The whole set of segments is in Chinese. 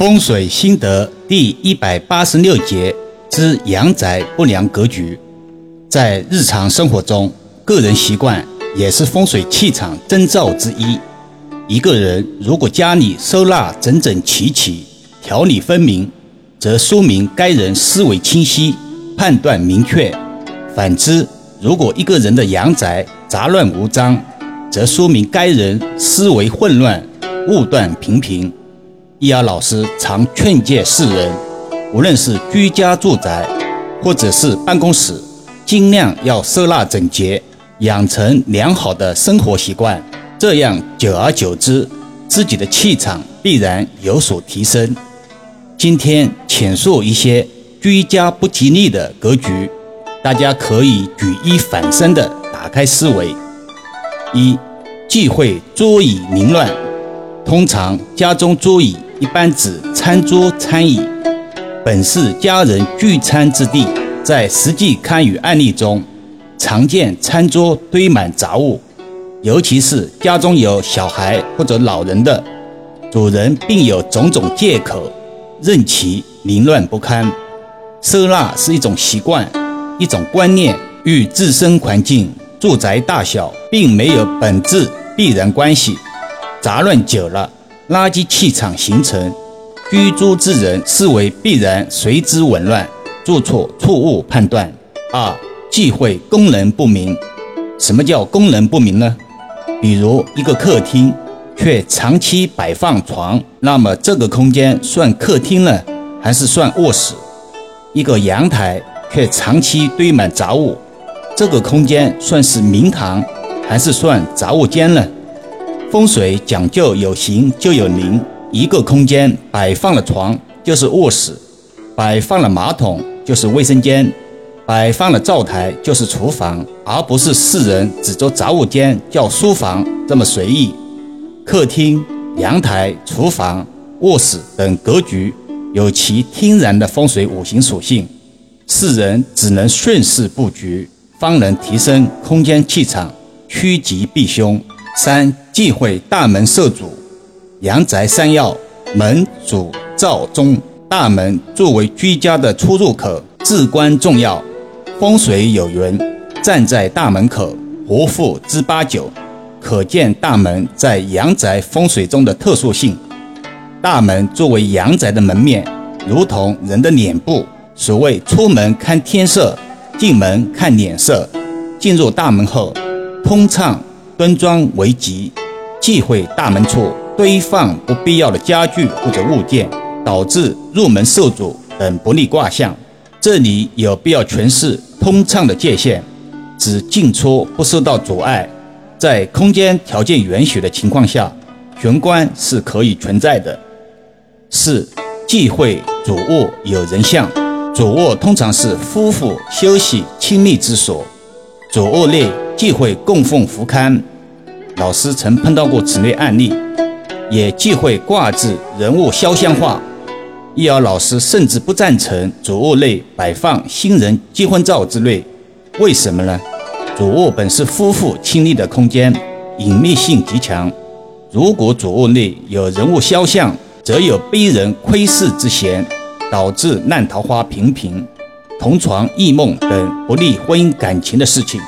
风水心得第一百八十六节之阳宅不良格局，在日常生活中，个人习惯也是风水气场征兆之一。一个人如果家里收纳整整齐齐、条理分明，则说明该人思维清晰、判断明确；反之，如果一个人的阳宅杂乱无章，则说明该人思维混乱、误断频频。易遥老师常劝诫世人，无论是居家住宅，或者是办公室，尽量要收纳整洁，养成良好的生活习惯，这样久而久之，自己的气场必然有所提升。今天浅述一些居家不吉利的格局，大家可以举一反三的打开思维。一忌讳桌椅凌乱，通常家中桌椅。一般指餐桌、餐椅，本是家人聚餐之地。在实际堪舆案例中，常见餐桌堆满杂物，尤其是家中有小孩或者老人的，主人并有种种借口，任其凌乱不堪。收纳是一种习惯，一种观念，与自身环境、住宅大小并没有本质必然关系。杂乱久了。垃圾气场形成，居住之人思维必然随之紊乱，做错错误判断。二忌讳功能不明。什么叫功能不明呢？比如一个客厅却长期摆放床，那么这个空间算客厅呢，还是算卧室？一个阳台却长期堆满杂物，这个空间算是明堂，还是算杂物间呢？风水讲究有形就有灵，一个空间摆放了床就是卧室，摆放了马桶就是卫生间，摆放了灶台就是厨房，而不是世人指着杂物间叫书房这么随意。客厅、阳台、厨房、卧室等格局有其天然的风水五行属性，世人只能顺势布局，方能提升空间气场，趋吉避凶。三忌讳大门受阻，阳宅三要：门、主、灶、中。大门作为居家的出入口，至关重要。风水有云：“站在大门口，活富之八九。”可见大门在阳宅风水中的特殊性。大门作为阳宅的门面，如同人的脸部。所谓“出门看天色，进门看脸色”。进入大门后，通畅。端庄为吉，忌讳大门处堆放不必要的家具或者物件，导致入门受阻等不利卦象。这里有必要诠释通畅的界限，指进出不受到阻碍，在空间条件允许的情况下，玄关是可以存在的。四忌讳主卧有人像，主卧通常是夫妇休息亲密之所，主卧内忌讳供奉福龛。老师曾碰到过此类案例，也忌讳挂置人物肖像画。易遥老师甚至不赞成主卧内摆放新人结婚照之类。为什么呢？主卧本是夫妇亲密的空间，隐秘性极强。如果主卧内有人物肖像，则有逼人窥视之嫌，导致烂桃花频频、同床异梦等不利婚姻感情的事情。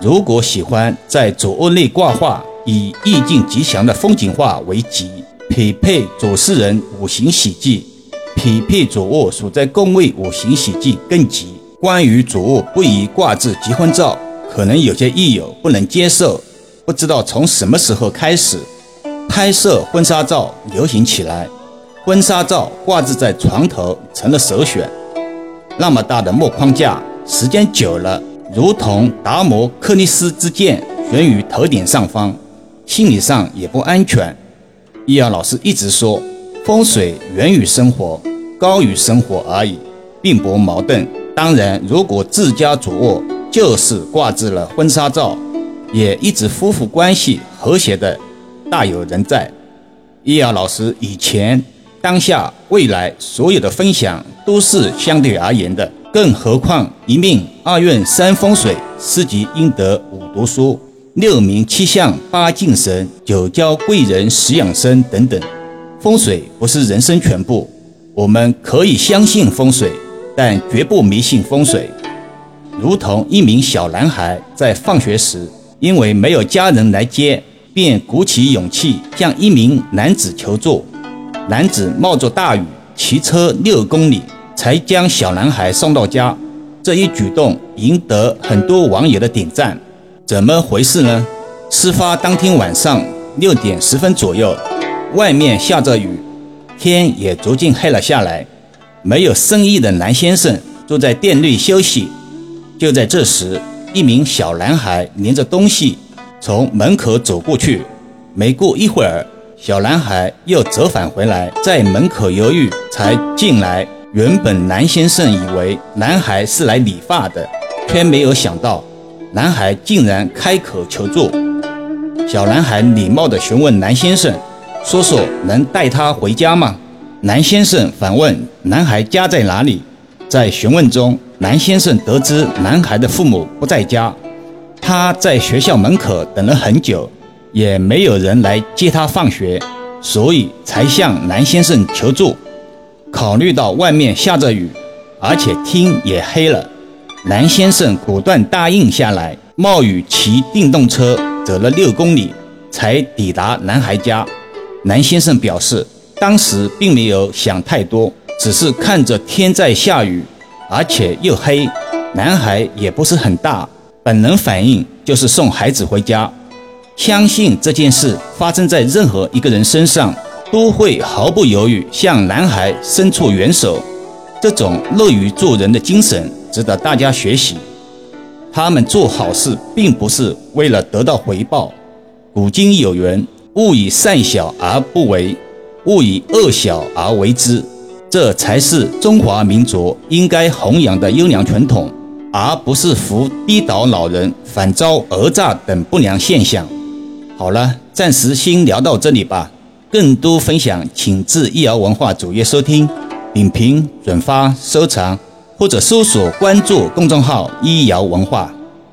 如果喜欢在主卧内挂画，以意境吉祥的风景画为吉，匹配主事人五行喜忌，匹配主卧所在宫位五行喜忌更吉。关于主卧不宜挂置结婚照，可能有些益友不能接受。不知道从什么时候开始，拍摄婚纱照流行起来，婚纱照挂置在床头成了首选。那么大的木框架，时间久了。如同达摩克利斯之剑悬于头顶上方，心理上也不安全。易遥老师一直说，风水源于生活，高于生活而已，并不矛盾。当然，如果自家主卧就是挂置了婚纱照，也一直夫妇关系和谐的，大有人在。易遥老师以前、当下、未来所有的分享都是相对而言的。更何况一命二运三风水四积阴德五读书六名七相八敬神九交贵人十养生等等，风水不是人生全部，我们可以相信风水，但绝不迷信风水。如同一名小男孩在放学时，因为没有家人来接，便鼓起勇气向一名男子求助。男子冒着大雨骑车六公里，才将小男孩送到家。这一举动赢得很多网友的点赞。怎么回事呢？事发当天晚上六点十分左右。外面下着雨，天也逐渐黑了下来。没有生意的南先生坐在店内休息。就在这时，一名小男孩拎着东西从门口走过去。没过一会儿，小男孩又折返回来，在门口犹豫才进来。原本南先生以为男孩是来理发的，却没有想到男孩竟然开口求助。小男孩礼貌地询问南先生。说说能带他回家吗？南先生反问男孩家在哪里。在询问中，南先生得知男孩的父母不在家，他在学校门口等了很久，也没有人来接他放学，所以才向南先生求助。考虑到外面下着雨，而且天也黑了，南先生果断答应下来，冒雨骑电动车走了六公里，才抵达男孩家。南先生表示，当时并没有想太多，只是看着天在下雨，而且又黑，男孩也不是很大，本能反应就是送孩子回家。相信这件事发生在任何一个人身上，都会毫不犹豫向男孩伸出援手。这种乐于助人的精神值得大家学习。他们做好事并不是为了得到回报。古今有缘。勿以善小而不为，勿以恶小而为之，这才是中华民族应该弘扬的优良传统，而不是扶低倒老人、反遭讹诈等不良现象。好了，暂时先聊到这里吧。更多分享，请至易瑶文化主页收听、点评、转发、收藏，或者搜索关注公众号“易瑶文化”。